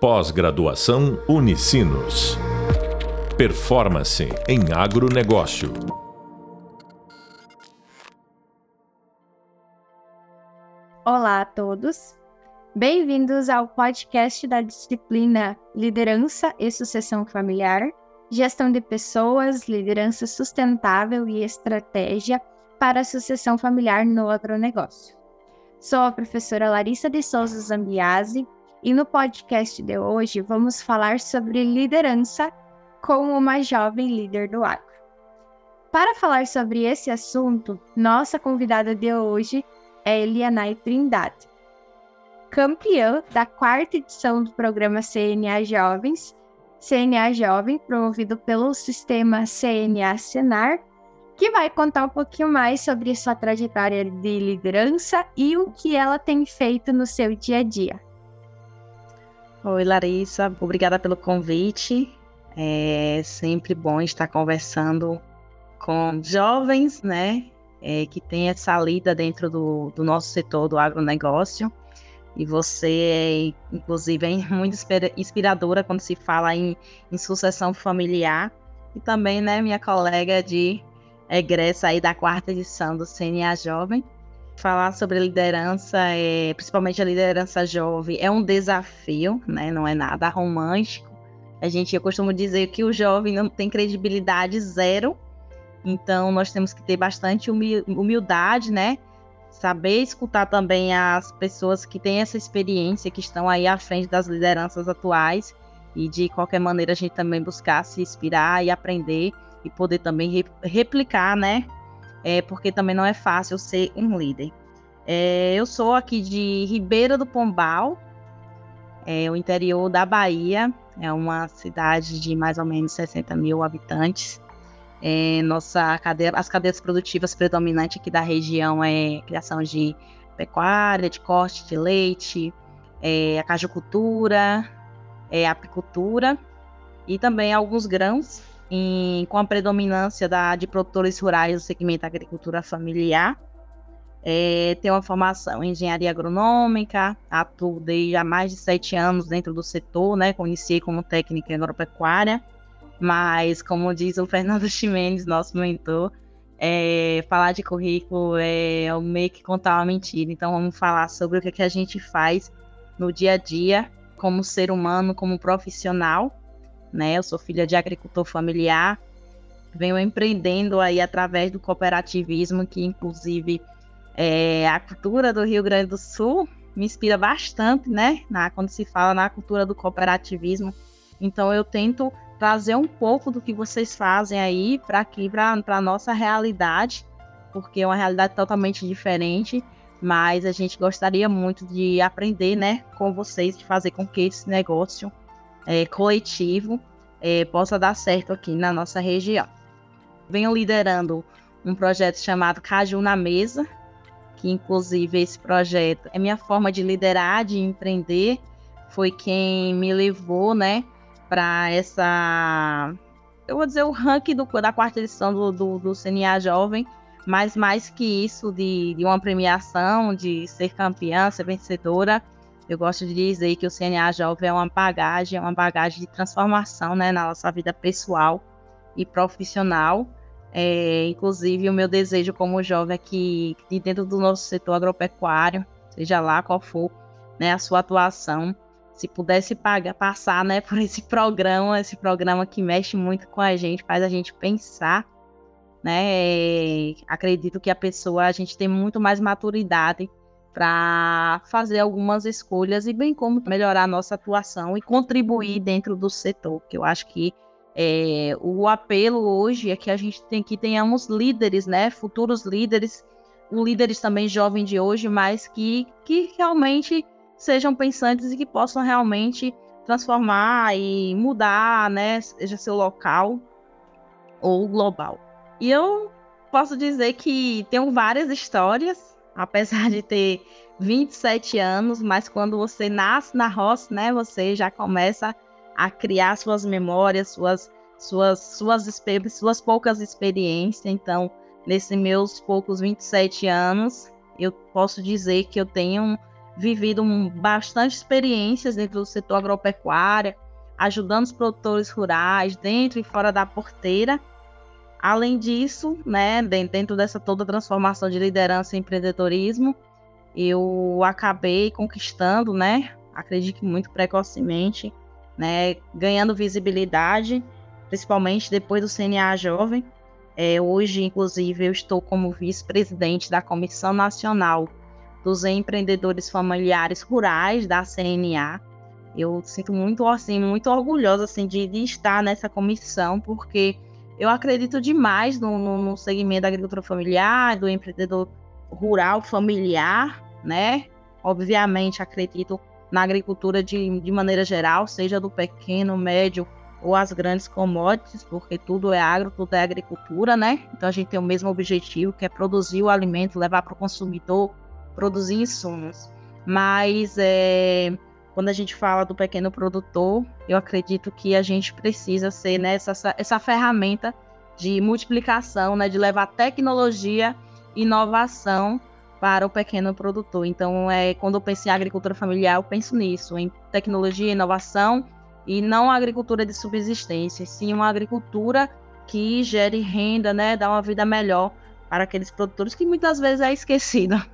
Pós-graduação Unicinos. Performance em agronegócio. Olá a todos. Bem-vindos ao podcast da disciplina Liderança e Sucessão Familiar, Gestão de Pessoas, Liderança Sustentável e Estratégia para a Sucessão Familiar no Agronegócio. Sou a professora Larissa de Souza Zambiase e no podcast de hoje vamos falar sobre liderança com uma jovem líder do agro. Para falar sobre esse assunto, nossa convidada de hoje é Elianai Trindade, campeã da quarta edição do programa CNA Jovens, CNA Jovem, promovido pelo sistema CNA Senar, que vai contar um pouquinho mais sobre sua trajetória de liderança e o que ela tem feito no seu dia a dia. Oi, Larissa, obrigada pelo convite. É sempre bom estar conversando com jovens, né, é, que tem essa lida dentro do, do nosso setor do agronegócio. E você, é, inclusive, é muito inspiradora quando se fala em, em sucessão familiar. E também, né, minha colega de egressa aí da quarta edição do CNA Jovem falar sobre liderança, é, principalmente a liderança jovem, é um desafio, né? Não é nada romântico. A gente, eu costumo dizer que o jovem não tem credibilidade zero, então nós temos que ter bastante humildade, né? Saber escutar também as pessoas que têm essa experiência, que estão aí à frente das lideranças atuais, e de qualquer maneira a gente também buscar se inspirar e aprender e poder também replicar, né? É, porque também não é fácil ser um líder. É, eu sou aqui de Ribeira do Pombal, é, o interior da Bahia, é uma cidade de mais ou menos 60 mil habitantes. É, nossa cadeia, as cadeias produtivas predominantes aqui da região é criação de pecuária, de corte de leite, é, a cajucultura, é, apicultura e também alguns grãos em, com a predominância da, de produtores rurais do segmento agricultura familiar. É, tenho uma formação em engenharia agronômica, atuo desde há mais de sete anos dentro do setor, né? Iniciei como técnica em agropecuária, mas como diz o Fernando Ximenes, nosso mentor, é, falar de currículo é meio que contar uma mentira. Então vamos falar sobre o que, que a gente faz no dia a dia como ser humano, como profissional né? Eu sou filha de agricultor familiar, venho empreendendo aí através do cooperativismo, que inclusive é, a cultura do Rio Grande do Sul me inspira bastante, né? Na, quando se fala na cultura do cooperativismo. Então eu tento trazer um pouco do que vocês fazem aí para aqui, para a nossa realidade, porque é uma realidade totalmente diferente, mas a gente gostaria muito de aprender, né, com vocês, de fazer com que esse negócio é, coletivo é, possa dar certo aqui na nossa região. Venho liderando um projeto chamado Caju na Mesa, que inclusive esse projeto é minha forma de liderar, de empreender, foi quem me levou, né, para essa, eu vou dizer, o ranking da quarta edição do, do, do CNA Jovem, mas mais que isso, de, de uma premiação, de ser campeã, ser vencedora, eu gosto de dizer que o CNA Jovem é uma bagagem, é uma bagagem de transformação né, na nossa vida pessoal e profissional. É, inclusive, o meu desejo como jovem é que, de dentro do nosso setor agropecuário, seja lá qual for né, a sua atuação, se pudesse pagar, passar né, por esse programa, esse programa que mexe muito com a gente, faz a gente pensar. Né? Acredito que a pessoa, a gente tem muito mais maturidade para fazer algumas escolhas e bem como melhorar a nossa atuação e contribuir dentro do setor, que eu acho que é, o apelo hoje é que a gente tem que tenhamos líderes, né, futuros líderes, líderes também jovens de hoje, mas que, que realmente sejam pensantes e que possam realmente transformar e mudar, né, seja seu local ou global. E eu posso dizer que tenho várias histórias apesar de ter 27 anos, mas quando você nasce na roça, né, você já começa a criar suas memórias, suas suas suas suas poucas experiências. Então, nesses meus poucos 27 anos, eu posso dizer que eu tenho vivido bastante experiências dentro do setor agropecuário, ajudando os produtores rurais dentro e fora da porteira. Além disso, né, dentro dessa toda transformação de liderança e empreendedorismo, eu acabei conquistando, né, acredito muito precocemente, né, ganhando visibilidade, principalmente depois do CNA Jovem. É, hoje, inclusive, eu estou como vice-presidente da Comissão Nacional dos Empreendedores Familiares Rurais da CNA. Eu sinto muito, assim, muito orgulhosa assim, de, de estar nessa comissão, porque eu acredito demais no, no, no segmento da agricultura familiar, do empreendedor rural familiar, né? Obviamente, acredito na agricultura de, de maneira geral, seja do pequeno, médio ou as grandes commodities, porque tudo é agro, tudo é agricultura, né? Então a gente tem o mesmo objetivo, que é produzir o alimento, levar para o consumidor, produzir insumos. Mas é, quando a gente fala do pequeno produtor, eu acredito que a gente precisa ser né, essa, essa ferramenta de multiplicação, né, de levar tecnologia inovação para o pequeno produtor. Então, é, quando eu penso em agricultura familiar, eu penso nisso, em tecnologia, inovação e não agricultura de subsistência, sim uma agricultura que gere renda, né, dá uma vida melhor para aqueles produtores que muitas vezes é esquecida.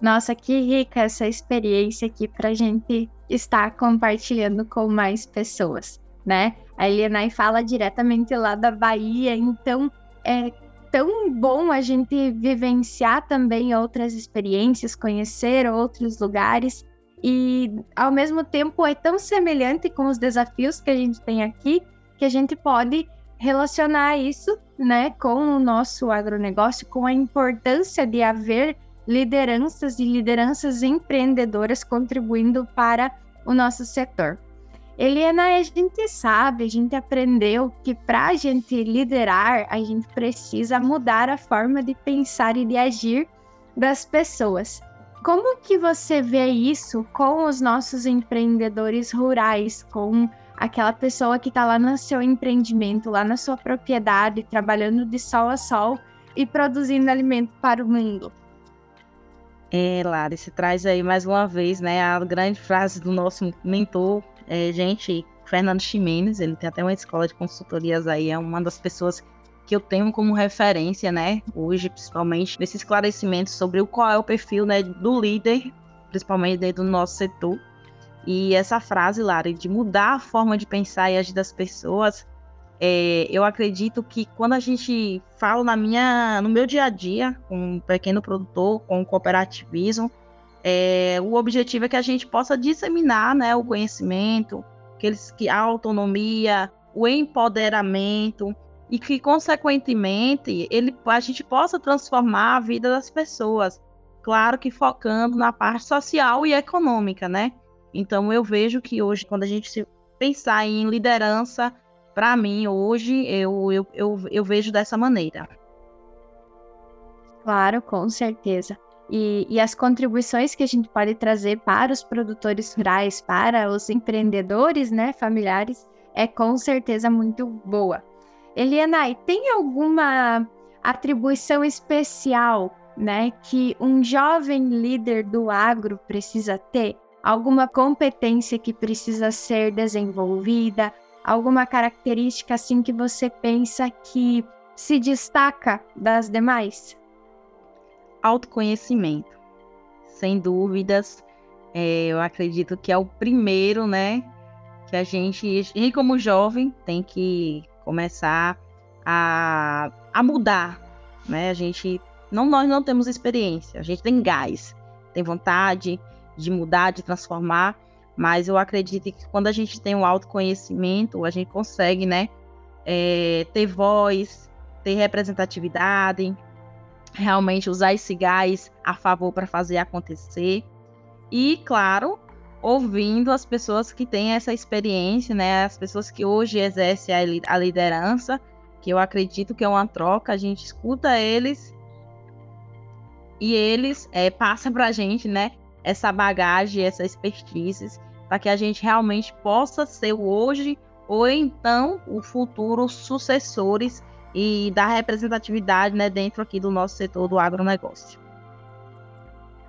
Nossa, que rica essa experiência aqui para a gente estar compartilhando com mais pessoas, né? A Elianai fala diretamente lá da Bahia, então é tão bom a gente vivenciar também outras experiências, conhecer outros lugares e ao mesmo tempo é tão semelhante com os desafios que a gente tem aqui que a gente pode relacionar isso, né, com o nosso agronegócio, com a importância de haver lideranças e lideranças empreendedoras contribuindo para o nosso setor. Eliana, a gente sabe, a gente aprendeu que para a gente liderar, a gente precisa mudar a forma de pensar e de agir das pessoas. Como que você vê isso com os nossos empreendedores rurais, com aquela pessoa que está lá no seu empreendimento, lá na sua propriedade, trabalhando de sol a sol e produzindo alimento para o mundo? É, Lara, se traz aí mais uma vez, né, a grande frase do nosso mentor, é, gente, Fernando Ximenes, ele tem até uma escola de consultorias aí, é uma das pessoas que eu tenho como referência, né, hoje, principalmente, nesse esclarecimento sobre o qual é o perfil, né, do líder, principalmente dentro do nosso setor. E essa frase, Lara, de mudar a forma de pensar e agir das pessoas, é, eu acredito que quando a gente fala na minha, no meu dia a dia, com um pequeno produtor, com o cooperativismo, é, o objetivo é que a gente possa disseminar né, o conhecimento, que, eles, que a autonomia, o empoderamento, e que, consequentemente, ele, a gente possa transformar a vida das pessoas. Claro que focando na parte social e econômica, né? Então, eu vejo que hoje, quando a gente pensar em liderança, para mim, hoje, eu, eu, eu, eu vejo dessa maneira. Claro, com certeza. E, e, as contribuições que a gente pode trazer para os produtores rurais, para os empreendedores né, familiares, é com certeza muito boa. Eliana, tem alguma atribuição especial né, que um jovem líder do agro precisa ter? Alguma competência que precisa ser desenvolvida? Alguma característica assim que você pensa que se destaca das demais? Autoconhecimento. Sem dúvidas, é, eu acredito que é o primeiro, né? Que a gente, gente como jovem, tem que começar a, a mudar, né? A gente, não, nós não temos experiência, a gente tem gás, tem vontade de mudar, de transformar, mas eu acredito que quando a gente tem o um autoconhecimento, a gente consegue, né, é, ter voz, ter representatividade, realmente usar esse gás a favor para fazer acontecer. E, claro, ouvindo as pessoas que têm essa experiência, né, as pessoas que hoje exercem a liderança, que eu acredito que é uma troca, a gente escuta eles e eles é, passam para a gente, né, essa bagagem, essa expertise para que a gente realmente possa ser o hoje ou então o futuro sucessores e dar representatividade né, dentro aqui do nosso setor do agronegócio.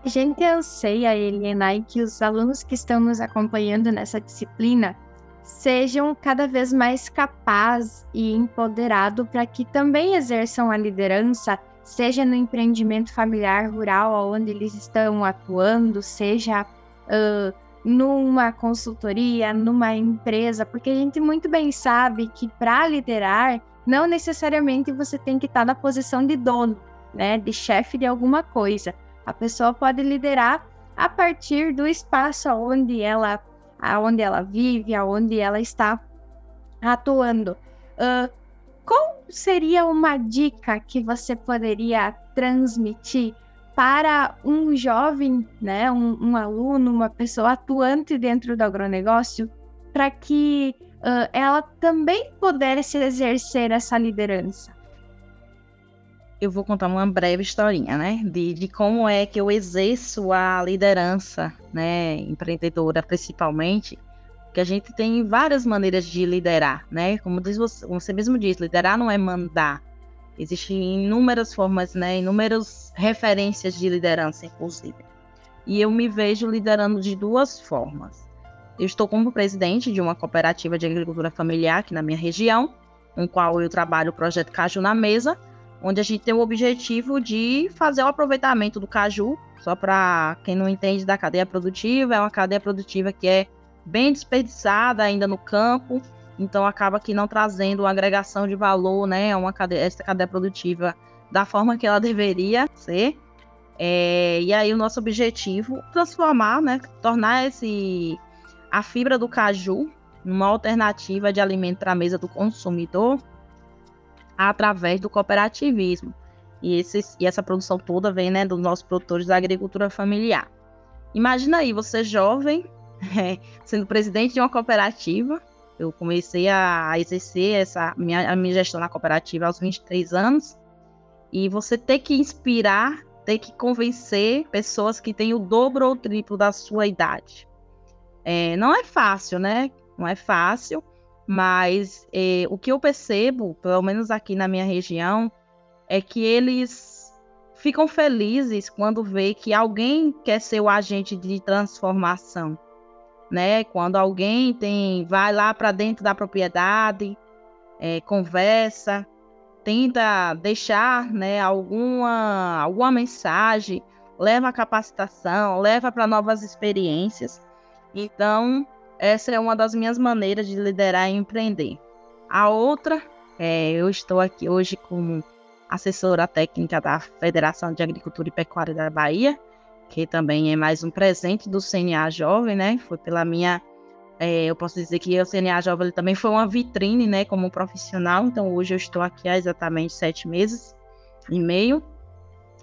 A gente anseia, Helena, e que os alunos que estão nos acompanhando nessa disciplina sejam cada vez mais capazes e empoderados para que também exerçam a liderança, seja no empreendimento familiar rural onde eles estão atuando, seja uh, numa consultoria, numa empresa, porque a gente muito bem sabe que para liderar, não necessariamente você tem que estar na posição de dono, né, de chefe de alguma coisa. A pessoa pode liderar a partir do espaço onde ela, onde ela vive, aonde ela está atuando. Uh, qual seria uma dica que você poderia transmitir para um jovem, né, um, um aluno, uma pessoa atuante dentro do agronegócio, para que uh, ela também pudesse exercer essa liderança? Eu vou contar uma breve historinha, né, de, de como é que eu exerço a liderança, né, empreendedora principalmente, que a gente tem várias maneiras de liderar, né, como, diz você, você mesmo disse, liderar não é mandar, Existem inúmeras formas, né, inúmeras referências de liderança, inclusive. E eu me vejo liderando de duas formas. Eu estou como presidente de uma cooperativa de agricultura familiar aqui na minha região, com qual eu trabalho o projeto Caju na Mesa, onde a gente tem o objetivo de fazer o aproveitamento do caju. Só para quem não entende da cadeia produtiva, é uma cadeia produtiva que é bem desperdiçada ainda no campo, então acaba que não trazendo uma agregação de valor, né, uma cadeia, essa cadeia produtiva da forma que ela deveria ser. É, e aí o nosso objetivo transformar, né, tornar esse a fibra do caju numa alternativa de alimento para a mesa do consumidor através do cooperativismo. E, esse, e essa produção toda vem né, dos nossos produtores da agricultura familiar. Imagina aí, você jovem, é, sendo presidente de uma cooperativa, eu comecei a exercer essa minha, a minha gestão na cooperativa aos 23 anos. E você tem que inspirar, tem que convencer pessoas que têm o dobro ou o triplo da sua idade. É, não é fácil, né? Não é fácil, mas é, o que eu percebo, pelo menos aqui na minha região, é que eles ficam felizes quando vê que alguém quer ser o agente de transformação né? Quando alguém tem vai lá para dentro da propriedade, é, conversa, tenta deixar, né, alguma alguma mensagem, leva a capacitação, leva para novas experiências. Então, essa é uma das minhas maneiras de liderar e empreender. A outra, é, eu estou aqui hoje como assessora técnica da Federação de Agricultura e Pecuária da Bahia, que também é mais um presente do CNA Jovem, né? Foi pela minha. É, eu posso dizer que o CNA Jovem também foi uma vitrine, né, como profissional. Então, hoje eu estou aqui há exatamente sete meses e meio.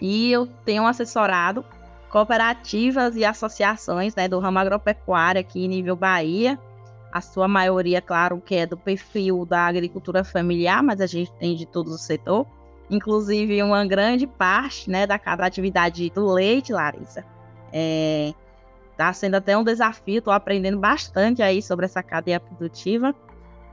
E eu tenho assessorado cooperativas e associações né, do ramo agropecuário aqui em nível Bahia. A sua maioria, claro, que é do perfil da agricultura familiar, mas a gente tem de todo o setor. Inclusive, uma grande parte né, da cada atividade do leite, Larissa, é, tá sendo até um desafio, estou aprendendo bastante aí sobre essa cadeia produtiva.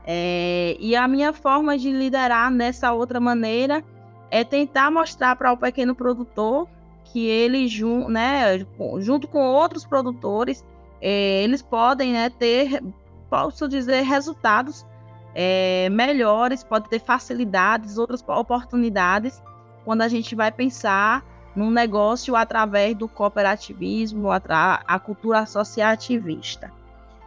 É, e a minha forma de liderar nessa outra maneira é tentar mostrar para o pequeno produtor que ele, né, junto com outros produtores, é, eles podem né, ter, posso dizer, resultados é, melhores, pode ter facilidades, outras oportunidades quando a gente vai pensar num negócio através do cooperativismo, a, a cultura associativista.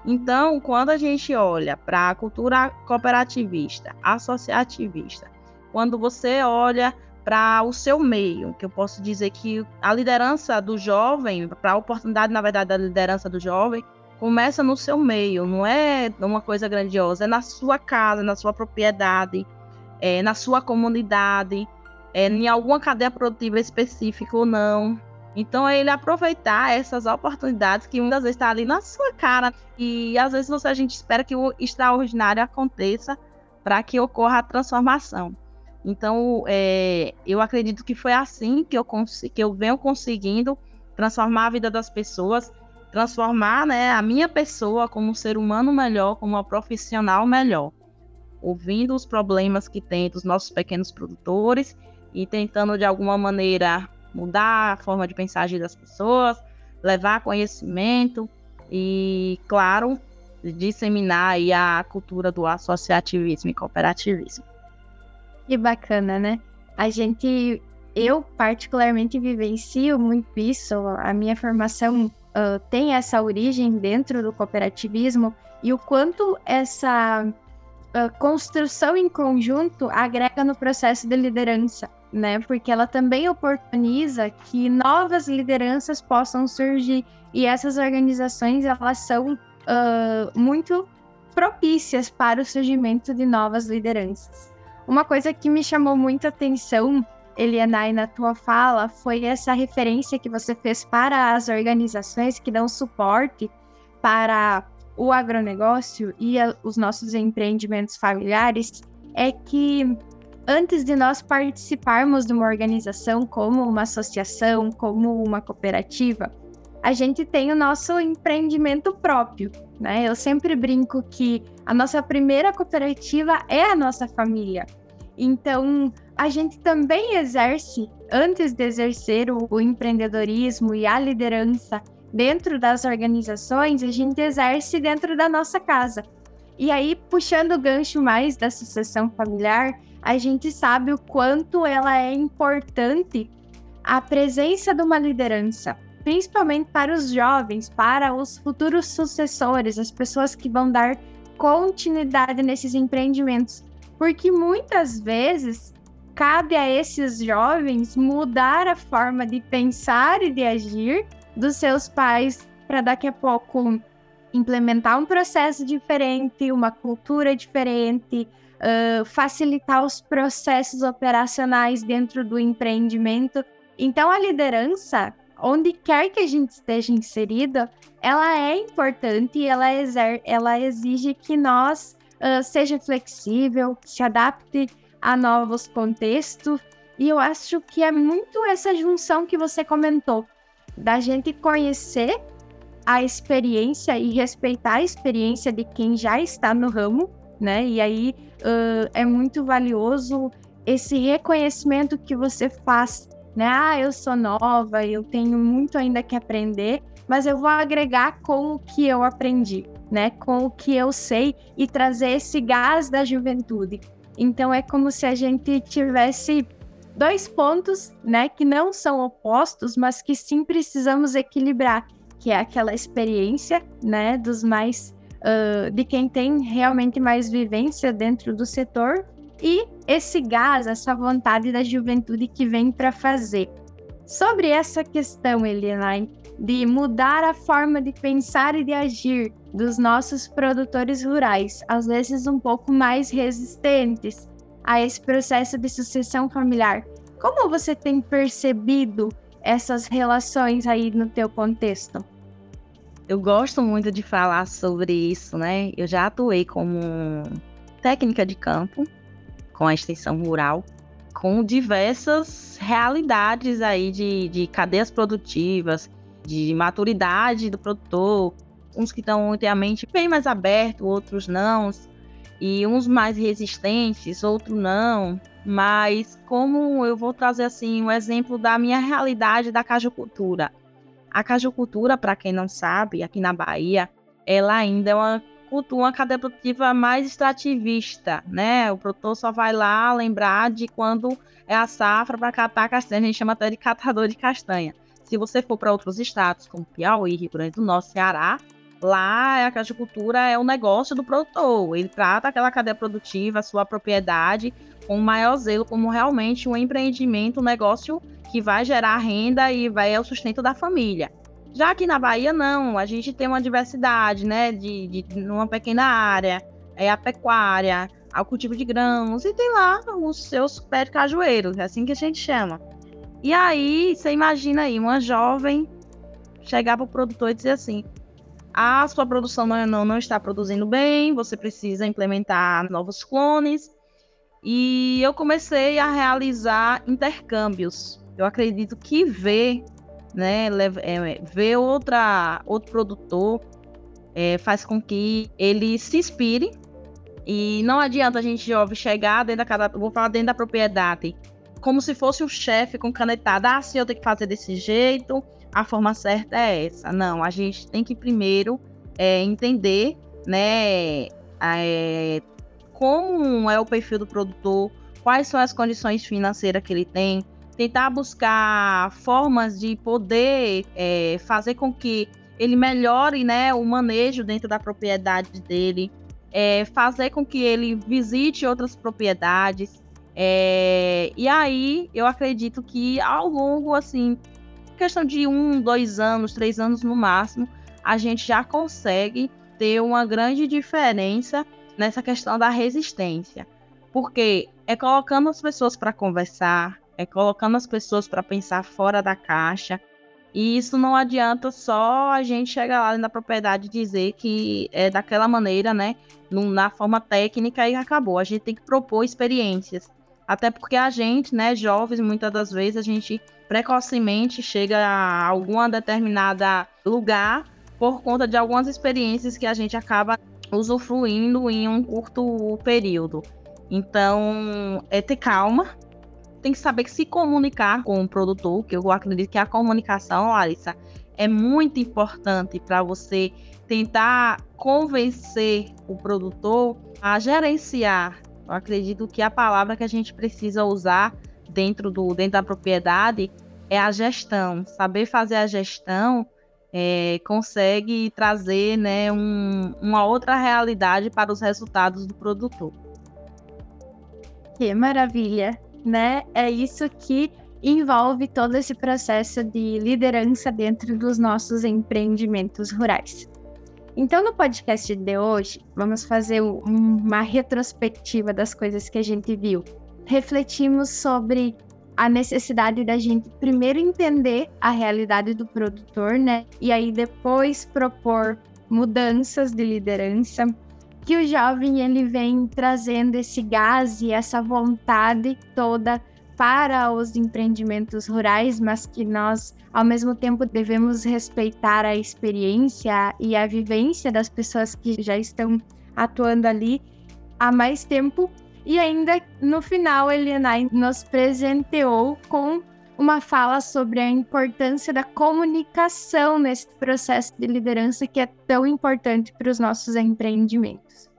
Então, quando a gente olha para a cultura cooperativista, associativista, quando você olha para o seu meio, que eu posso dizer que a liderança do jovem, para a oportunidade, na verdade, da liderança do jovem, Começa no seu meio, não é uma coisa grandiosa, é na sua casa, na sua propriedade, é na sua comunidade, é em alguma cadeia produtiva específica ou não. Então é ele aproveitar essas oportunidades que muitas vezes está ali na sua cara e às vezes você, a gente espera que o extraordinário aconteça para que ocorra a transformação. Então é, eu acredito que foi assim que eu, que eu venho conseguindo transformar a vida das pessoas transformar né, a minha pessoa como um ser humano melhor, como uma profissional melhor, ouvindo os problemas que tem dos nossos pequenos produtores e tentando de alguma maneira mudar a forma de pensar das pessoas, levar conhecimento e, claro, disseminar aí a cultura do associativismo e cooperativismo. Que bacana, né? A gente, eu particularmente vivencio muito isso, a minha formação uh, tem essa origem dentro do cooperativismo e o quanto essa uh, construção em conjunto agrega no processo de liderança, né? Porque ela também oportuniza que novas lideranças possam surgir e essas organizações elas são uh, muito propícias para o surgimento de novas lideranças. Uma coisa que me chamou muita atenção, Elianai, na tua fala, foi essa referência que você fez para as organizações que dão suporte para o agronegócio e a, os nossos empreendimentos familiares, é que antes de nós participarmos de uma organização como uma associação, como uma cooperativa, a gente tem o nosso empreendimento próprio, né? Eu sempre brinco que a nossa primeira cooperativa é a nossa família. Então, a gente também exerce, antes de exercer o, o empreendedorismo e a liderança dentro das organizações, a gente exerce dentro da nossa casa. E aí, puxando o gancho mais da sucessão familiar, a gente sabe o quanto ela é importante a presença de uma liderança, principalmente para os jovens, para os futuros sucessores, as pessoas que vão dar continuidade nesses empreendimentos. Porque muitas vezes cabe a esses jovens mudar a forma de pensar e de agir dos seus pais para daqui a pouco implementar um processo diferente, uma cultura diferente, uh, facilitar os processos operacionais dentro do empreendimento. Então, a liderança onde quer que a gente esteja inserida, ela é importante e ela, exer ela exige que nós uh, seja flexível, se adapte a novos contextos. E eu acho que é muito essa junção que você comentou, da gente conhecer a experiência e respeitar a experiência de quem já está no ramo, né? E aí uh, é muito valioso esse reconhecimento que você faz né? Ah, eu sou nova, eu tenho muito ainda que aprender, mas eu vou agregar com o que eu aprendi, né? Com o que eu sei e trazer esse gás da juventude. Então é como se a gente tivesse dois pontos, né, que não são opostos, mas que sim precisamos equilibrar, que é aquela experiência, né, dos mais uh, de quem tem realmente mais vivência dentro do setor e esse gás, essa vontade da juventude que vem para fazer. Sobre essa questão, Helena, de mudar a forma de pensar e de agir dos nossos produtores rurais, às vezes um pouco mais resistentes a esse processo de sucessão familiar. Como você tem percebido essas relações aí no teu contexto? Eu gosto muito de falar sobre isso, né? Eu já atuei como técnica de campo com a extensão rural, com diversas realidades aí de, de cadeias produtivas, de maturidade do produtor, uns que estão inteiramente bem mais abertos, outros não, e uns mais resistentes, outros não. Mas como eu vou trazer assim um exemplo da minha realidade da cajucultura. A cajucultura, para quem não sabe, aqui na Bahia, ela ainda é uma uma cadeia produtiva mais extrativista, né? O produtor só vai lá lembrar de quando é a safra para catar castanha, a gente chama até de catador de castanha. Se você for para outros estados, como Piauí, Rio Grande do Norte, Ceará, lá a cajicultura é o negócio do produtor. Ele trata aquela cadeia produtiva, a sua propriedade, com maior zelo, como realmente um empreendimento, um negócio que vai gerar renda e vai é o sustento da família. Já aqui na Bahia, não. A gente tem uma diversidade, né? De, de numa pequena área. É a pecuária, o cultivo de grãos. E tem lá os seus pés de cajueiro. É assim que a gente chama. E aí, você imagina aí, uma jovem chegar para o produtor e dizer assim: a sua produção não, não, não está produzindo bem, você precisa implementar novos clones. E eu comecei a realizar intercâmbios. Eu acredito que ver né, é, ver outra, outro produtor é, faz com que ele se inspire. E não adianta a gente, jovem, chegar dentro da casa, vou falar dentro da propriedade, como se fosse o chefe com canetada. Ah, se eu tenho que fazer desse jeito, a forma certa é essa. Não, a gente tem que primeiro é, entender, né, é, como é o perfil do produtor, quais são as condições financeiras que ele tem, tentar buscar formas de poder é, fazer com que ele melhore né, o manejo dentro da propriedade dele, é, fazer com que ele visite outras propriedades. É, e aí eu acredito que ao longo, assim, questão de um, dois anos, três anos no máximo, a gente já consegue ter uma grande diferença nessa questão da resistência. Porque é colocando as pessoas para conversar, é colocando as pessoas para pensar fora da caixa. E isso não adianta só a gente chegar lá na propriedade e dizer que é daquela maneira, né? Na forma técnica e acabou. A gente tem que propor experiências. Até porque a gente, né, jovens, muitas das vezes a gente precocemente chega a algum determinada lugar por conta de algumas experiências que a gente acaba usufruindo em um curto período. Então, é ter calma, tem que saber se comunicar com o produtor, que eu acredito que a comunicação, Larissa, é muito importante para você tentar convencer o produtor a gerenciar. Eu acredito que a palavra que a gente precisa usar dentro, do, dentro da propriedade é a gestão. Saber fazer a gestão é, consegue trazer né, um, uma outra realidade para os resultados do produtor. Que maravilha! né? É isso que envolve todo esse processo de liderança dentro dos nossos empreendimentos rurais. Então, no podcast de hoje, vamos fazer uma retrospectiva das coisas que a gente viu. Refletimos sobre a necessidade da gente primeiro entender a realidade do produtor, né? E aí depois propor mudanças de liderança, que o jovem ele vem trazendo esse gás e essa vontade toda para os empreendimentos rurais, mas que nós, ao mesmo tempo, devemos respeitar a experiência e a vivência das pessoas que já estão atuando ali há mais tempo. E ainda no final, Elianai nos presenteou com uma fala sobre a importância da comunicação nesse processo de liderança que é tão importante para os nossos empreendimentos.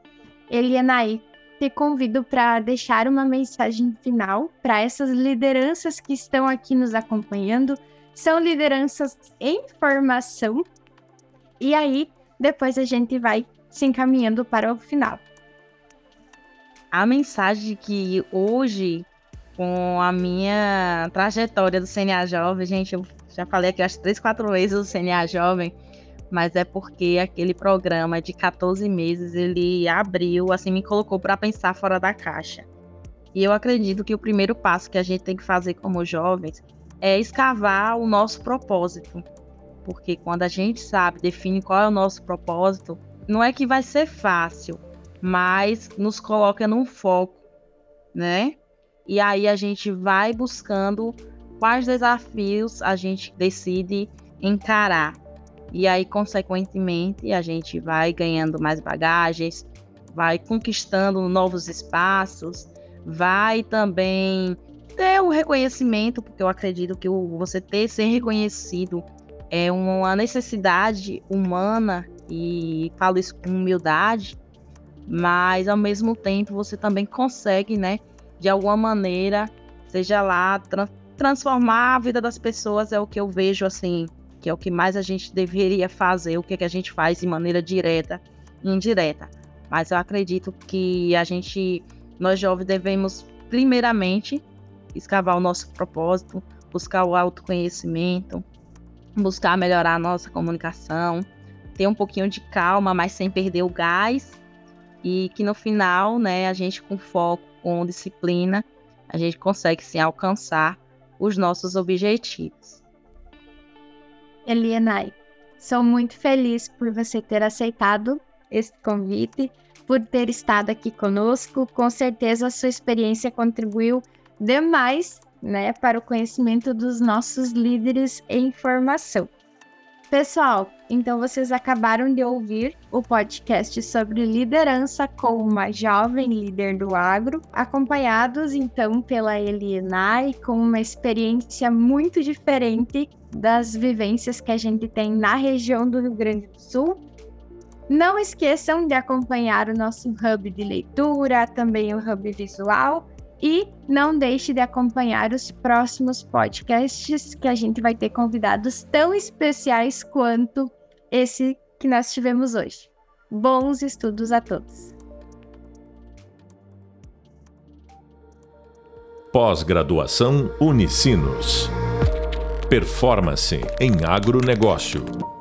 Elianaí, te convido para deixar uma mensagem final para essas lideranças que estão aqui nos acompanhando. São lideranças em formação. E aí, depois a gente vai se encaminhando para o final. A mensagem que hoje com a minha trajetória do CNA Jovem, gente, eu já falei aqui acho três, quatro vezes do CNA Jovem, mas é porque aquele programa de 14 meses ele abriu, assim, me colocou para pensar fora da caixa. E eu acredito que o primeiro passo que a gente tem que fazer como jovens é escavar o nosso propósito. Porque quando a gente sabe, define qual é o nosso propósito, não é que vai ser fácil, mas nos coloca num foco, né? E aí a gente vai buscando quais desafios a gente decide encarar. E aí, consequentemente, a gente vai ganhando mais bagagens, vai conquistando novos espaços, vai também ter um reconhecimento, porque eu acredito que você ter ser reconhecido é uma necessidade humana e falo isso com humildade, mas ao mesmo tempo você também consegue, né, de alguma maneira, seja lá, tra transformar a vida das pessoas é o que eu vejo assim, que é o que mais a gente deveria fazer, o que, é que a gente faz de maneira direta e indireta. Mas eu acredito que a gente, nós jovens, devemos, primeiramente, escavar o nosso propósito, buscar o autoconhecimento, buscar melhorar a nossa comunicação, ter um pouquinho de calma, mas sem perder o gás, e que no final, né, a gente com foco com disciplina, a gente consegue sim alcançar os nossos objetivos. Elienai, sou muito feliz por você ter aceitado esse convite, por ter estado aqui conosco. Com certeza a sua experiência contribuiu demais né, para o conhecimento dos nossos líderes em formação. Pessoal, então vocês acabaram de ouvir o podcast sobre liderança com uma jovem líder do agro, acompanhados então pela Elienai, com uma experiência muito diferente das vivências que a gente tem na região do Rio Grande do Sul. Não esqueçam de acompanhar o nosso hub de leitura, também o hub visual e não deixe de acompanhar os próximos podcasts que a gente vai ter convidados tão especiais quanto esse que nós tivemos hoje. Bons estudos a todos. Pós-graduação Unicinos. Performance em agronegócio.